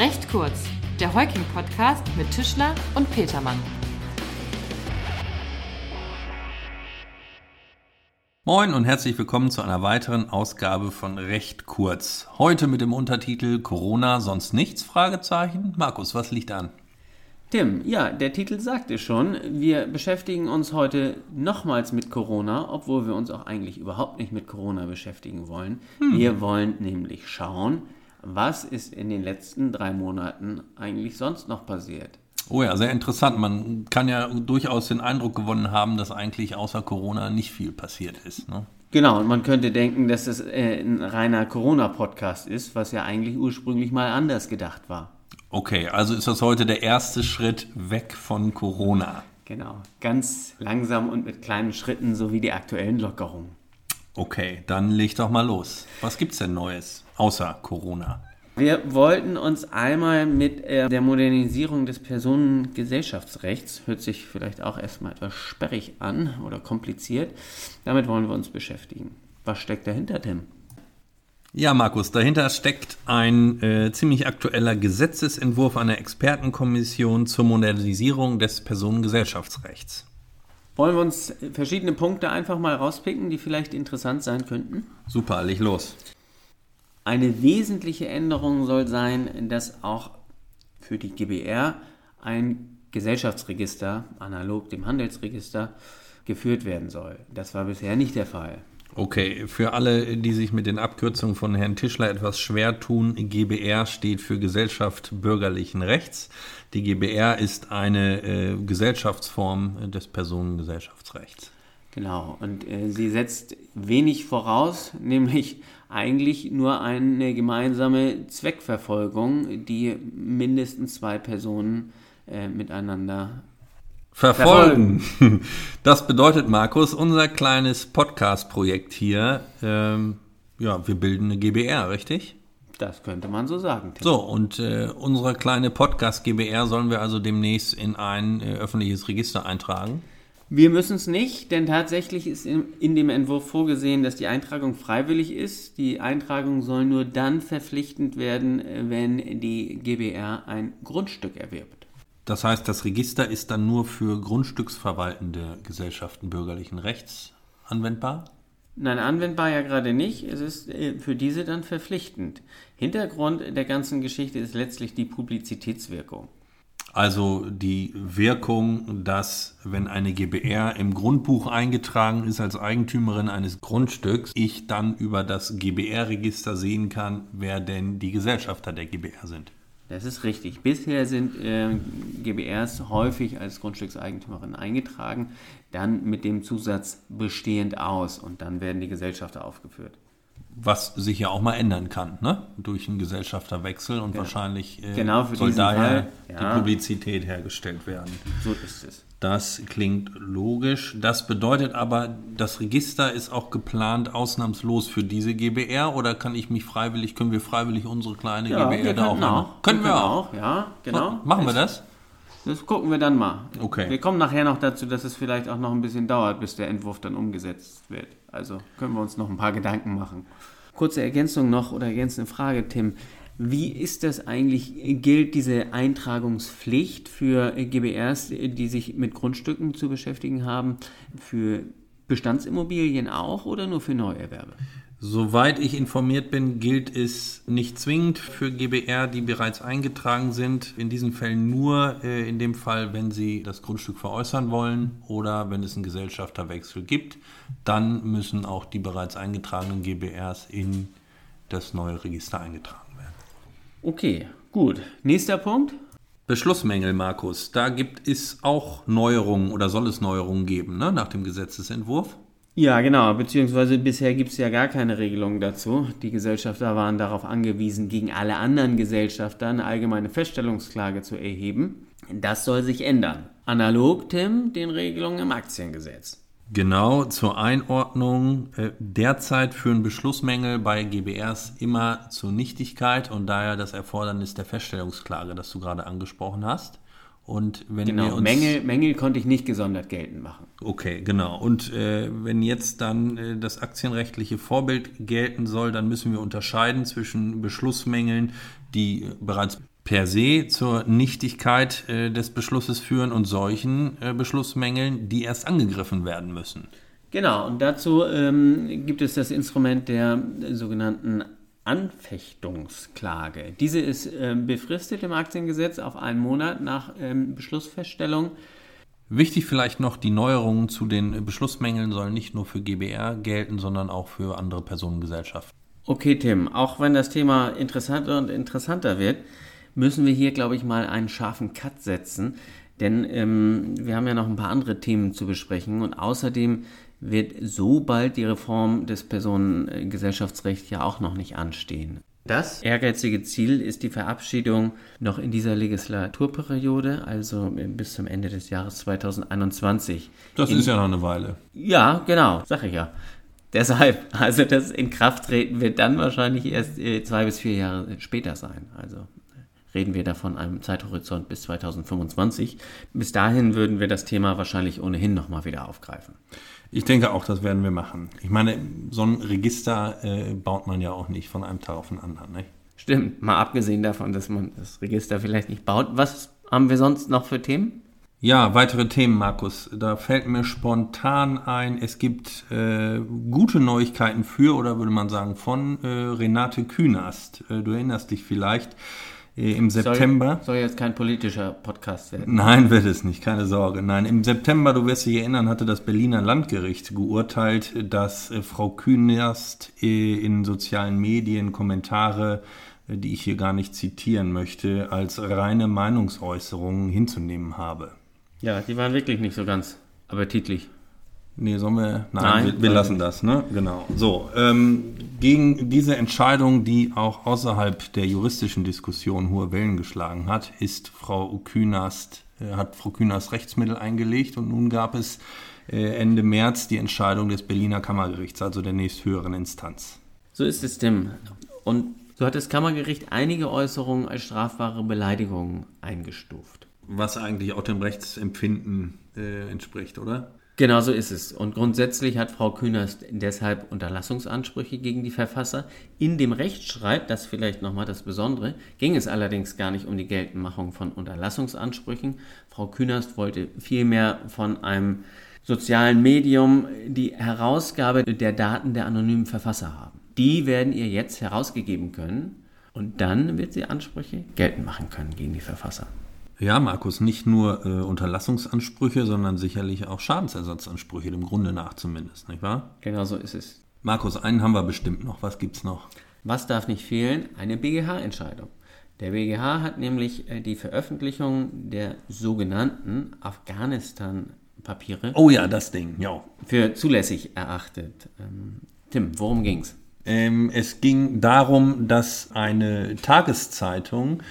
Recht kurz, der Heuking-Podcast mit Tischler und Petermann. Moin und herzlich willkommen zu einer weiteren Ausgabe von Recht kurz. Heute mit dem Untertitel Corona sonst nichts? Fragezeichen. Markus, was liegt an? Tim, ja, der Titel sagt es schon. Wir beschäftigen uns heute nochmals mit Corona, obwohl wir uns auch eigentlich überhaupt nicht mit Corona beschäftigen wollen. Hm. Wir wollen nämlich schauen, was ist in den letzten drei Monaten eigentlich sonst noch passiert. Oh ja, sehr interessant. Man kann ja durchaus den Eindruck gewonnen haben, dass eigentlich außer Corona nicht viel passiert ist. Ne? Genau, und man könnte denken, dass es äh, ein reiner Corona-Podcast ist, was ja eigentlich ursprünglich mal anders gedacht war. Okay, also ist das heute der erste Schritt weg von Corona. Genau, ganz langsam und mit kleinen Schritten, so wie die aktuellen Lockerungen. Okay, dann leg doch mal los. Was gibt's denn Neues außer Corona? Wir wollten uns einmal mit äh, der Modernisierung des Personengesellschaftsrechts, hört sich vielleicht auch erstmal etwas sperrig an oder kompliziert, damit wollen wir uns beschäftigen. Was steckt dahinter, Tim? Ja, Markus, dahinter steckt ein äh, ziemlich aktueller Gesetzesentwurf einer Expertenkommission zur Modernisierung des Personengesellschaftsrechts. Wollen wir uns verschiedene Punkte einfach mal rauspicken, die vielleicht interessant sein könnten? Super, leg los. Eine wesentliche Änderung soll sein, dass auch für die GBR ein Gesellschaftsregister, analog dem Handelsregister, geführt werden soll. Das war bisher nicht der Fall. Okay, für alle, die sich mit den Abkürzungen von Herrn Tischler etwas schwer tun, GBR steht für Gesellschaft bürgerlichen Rechts. Die GBR ist eine äh, Gesellschaftsform des Personengesellschaftsrechts. Genau, und äh, sie setzt wenig voraus, nämlich eigentlich nur eine gemeinsame Zweckverfolgung, die mindestens zwei Personen äh, miteinander verfolgen. verfolgen. Das bedeutet, Markus, unser kleines Podcast-Projekt hier, ähm, ja, wir bilden eine GBR, richtig? Das könnte man so sagen. Tim. So, und äh, unsere kleine Podcast GBR sollen wir also demnächst in ein äh, öffentliches Register eintragen? Wir müssen es nicht, denn tatsächlich ist in, in, dem Entwurf vorgesehen, dass die Eintragung freiwillig ist. Die Eintragung soll nur dann verpflichtend werden, wenn die GBR ein Grundstück erwirbt. Das heißt, das Register ist dann nur für grundstücksverwaltende Gesellschaften bürgerlichen Rechts anwendbar? Nein, anwendbar ja gerade nicht. Es ist äh, für diese dann verpflichtend. Hintergrund der ganzen Geschichte ist letztlich die Publizitätswirkung. Also die Wirkung, dass wenn eine GBR im Grundbuch eingetragen ist als Eigentümerin eines Grundstücks, ich dann über das GBR-Register sehen kann, wer denn die Gesellschafter der GBR sind. Das ist richtig. Bisher sind äh, GBRs häufig als Grundstückseigentümerin eingetragen, dann mit dem Zusatz bestehend aus und dann werden die Gesellschafter aufgeführt. Was sich ja auch mal ändern kann, ne? Durch einen Gesellschafterwechsel und ja. wahrscheinlich äh, genau soll daher ja. die Publizität hergestellt werden. So ist es. Das klingt logisch. Das bedeutet aber, das Register ist auch geplant ausnahmslos für diese GBR oder kann ich mich freiwillig, können wir freiwillig unsere kleine ja, GBR da auch, auch Können wir, wir auch. Ja, genau. Machen wir das? Das gucken wir dann mal. Okay. Wir kommen nachher noch dazu, dass es vielleicht auch noch ein bisschen dauert, bis der Entwurf dann umgesetzt wird. Also können wir uns noch ein paar Gedanken machen. Kurze Ergänzung noch oder ergänzende Frage, Tim. Wie ist das eigentlich? Gilt diese Eintragungspflicht für GBRs, die sich mit Grundstücken zu beschäftigen haben, für Bestandsimmobilien auch oder nur für Neuerwerbe? Soweit ich informiert bin, gilt es nicht zwingend für GBR, die bereits eingetragen sind. In diesen Fällen nur äh, in dem Fall, wenn sie das Grundstück veräußern wollen oder wenn es einen Gesellschafterwechsel gibt. Dann müssen auch die bereits eingetragenen GBRs in das neue Register eingetragen Okay, gut. Nächster Punkt. Beschlussmängel, Markus. Da gibt es auch Neuerungen oder soll es Neuerungen geben, ne, nach dem Gesetzesentwurf? Ja, genau. Beziehungsweise bisher gibt es ja gar keine Regelung dazu. Die Gesellschafter waren darauf angewiesen, gegen alle anderen Gesellschafter eine allgemeine Feststellungsklage zu erheben. Das soll sich ändern. Analog, Tim, den Regelungen im Aktiengesetz. Genau, zur Einordnung. Äh, derzeit führen Beschlussmängel bei GBRs immer zur Nichtigkeit und daher das Erfordernis der Feststellungsklage, das du gerade angesprochen hast. Und wenn genau, wir uns Mängel, Mängel konnte ich nicht gesondert geltend machen. Okay, genau. Und äh, wenn jetzt dann äh, das aktienrechtliche Vorbild gelten soll, dann müssen wir unterscheiden zwischen Beschlussmängeln, die bereits per se zur Nichtigkeit äh, des Beschlusses führen und solchen äh, Beschlussmängeln, die erst angegriffen werden müssen. Genau, und dazu ähm, gibt es das Instrument der sogenannten Anfechtungsklage. Diese ist äh, befristet im Aktiengesetz auf einen Monat nach ähm, Beschlussfeststellung. Wichtig vielleicht noch, die Neuerungen zu den Beschlussmängeln sollen nicht nur für GBR gelten, sondern auch für andere Personengesellschaften. Okay, Tim, auch wenn das Thema interessanter und interessanter wird, müssen wir hier, glaube ich, mal einen scharfen Cut setzen. Denn ähm, wir haben ja noch ein paar andere Themen zu besprechen und außerdem wird so bald die Reform des Personengesellschaftsrechts ja auch noch nicht anstehen. Das ehrgeizige Ziel ist die Verabschiedung noch in dieser Legislaturperiode, also bis zum Ende des Jahres 2021. Das in, ist ja noch eine Weile. Ja, genau, sag ich ja. Deshalb, also das Inkrafttreten wird dann wahrscheinlich erst äh, zwei bis vier Jahre später sein. Also reden wir davon einem Zeithorizont bis 2025. Bis dahin würden wir das Thema wahrscheinlich ohnehin nochmal wieder aufgreifen. Ich denke auch, das werden wir machen. Ich meine, so ein Register äh, baut man ja auch nicht von einem Tag auf den anderen. Nicht? Stimmt, mal abgesehen davon, dass man das Register vielleicht nicht baut. Was haben wir sonst noch für Themen? Ja, weitere Themen, Markus. Da fällt mir spontan ein, es gibt äh, gute Neuigkeiten für, oder würde man sagen, von äh, Renate Künast. Äh, du erinnerst dich vielleicht im September. Soll, soll, jetzt kein politischer Podcast werden. Nein, wird es nicht, keine Sorge. Nein, im September, du wirst dich erinnern, hatte das Berliner Landgericht geurteilt, dass äh, Frau Künast äh, in sozialen Medien Kommentare, die ich hier gar nicht zitieren möchte, als reine Meinungsäußerungen hinzunehmen habe. Ja, die waren wirklich nicht so ganz appetitlich. Nee, sollen wir? Nein, Nein wir, wir lassen das, ne? Genau. So, ähm, gegen diese Entscheidung, die auch außerhalb der juristischen Diskussion hohe Wellen geschlagen hat, ist Frau Künast, äh, hat Frau Künast Rechtsmittel eingelegt und nun gab es äh, Ende März die Entscheidung des Berliner Kammergerichts, also der nächsthöheren Instanz. So ist es, Tim. Und so hat das Kammergericht einige Äußerungen als strafbare Beleidigungen eingestuft. Was eigentlich auch dem Rechtsempfinden äh, entspricht, oder? Genau so ist es. Und grundsätzlich hat Frau Künast deshalb Unterlassungsansprüche gegen die Verfasser. In dem Rechtsstreit, das vielleicht nochmal das Besondere, ging es allerdings gar nicht um die Geltendmachung von Unterlassungsansprüchen. Frau Künast wollte vielmehr von einem sozialen Medium die Herausgabe der Daten der anonymen Verfasser haben. Die werden ihr jetzt herausgegeben können und dann wird sie Ansprüche geltend machen können gegen die Verfasser. Ja, Markus, nicht nur äh, Unterlassungsansprüche, sondern sicherlich auch Schadensersatzansprüche, dem Grunde nach zumindest, nicht wahr? Genau so ist es. Markus, einen haben wir bestimmt noch. Was gibt's noch? Was darf nicht fehlen? Eine BGH-Entscheidung. Der BGH hat nämlich äh, die Veröffentlichung der sogenannten Afghanistan-Papiere. Oh ja, das Ding, ja. Für zulässig erachtet. Ähm, Tim, worum ging's? Ähm, es ging darum, dass eine Tageszeitung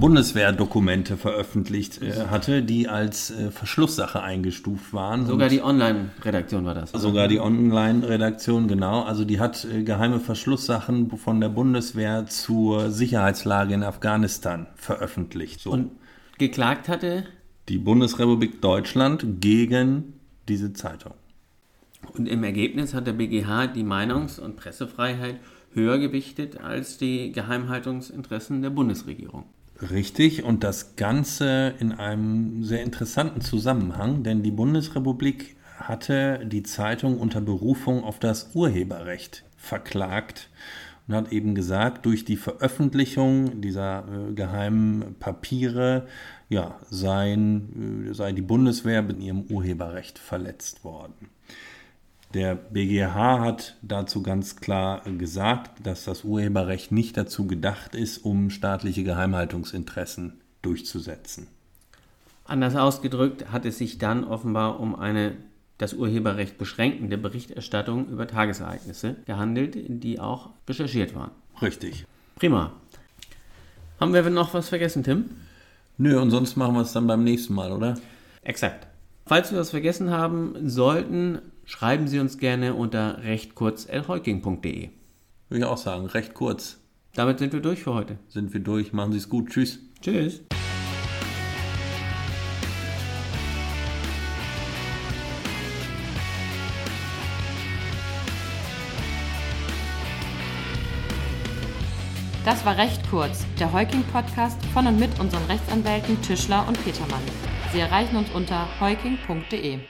Bundeswehrdokumente veröffentlicht äh, hatte, die als äh, Verschlusssache eingestuft waren. Sogar die Online-Redaktion war das. Oder? Sogar die Online-Redaktion, genau. Also die hat äh, geheime Verschlusssachen von der Bundeswehr zur Sicherheitslage in Afghanistan veröffentlicht. So. Und geklagt hatte? Die Bundesrepublik Deutschland gegen diese Zeitung. Und im Ergebnis hat der BGH die Meinungs- und Pressefreiheit höher gewichtet als die Geheimhaltungsinteressen der Bundesregierung. Richtig, und das Ganze in einem sehr interessanten Zusammenhang, denn die Bundesrepublik hatte die Zeitung unter Berufung auf das Urheberrecht verklagt und hat eben gesagt, durch die Veröffentlichung dieser äh, geheimen Papiere ja, seien, äh, sei die Bundeswehr mit ihrem Urheberrecht verletzt worden. Der BGH hat dazu ganz klar gesagt, dass das Urheberrecht nicht dazu gedacht ist, um staatliche Geheimhaltungsinteressen durchzusetzen. Anders ausgedrückt hat es sich dann offenbar um eine das Urheberrecht beschränkende Berichterstattung über Tagesereignisse gehandelt, die auch recherchiert waren. Richtig. Prima. Haben wir noch was vergessen, Tim? Nö, und sonst machen wir es dann beim nächsten Mal, oder? Exakt. Falls wir was vergessen haben sollten, schreiben Sie uns gerne unter rechtkurz.elheuking.de. Würde ich auch sagen, recht kurz. Damit sind wir durch für heute. Sind wir durch. Machen Sie es gut. Tschüss. Tschüss. Das war recht kurz, der Heuking-Podcast von und mit unseren Rechtsanwälten Tischler und Petermann. Sie erreichen uns unter heuking.de.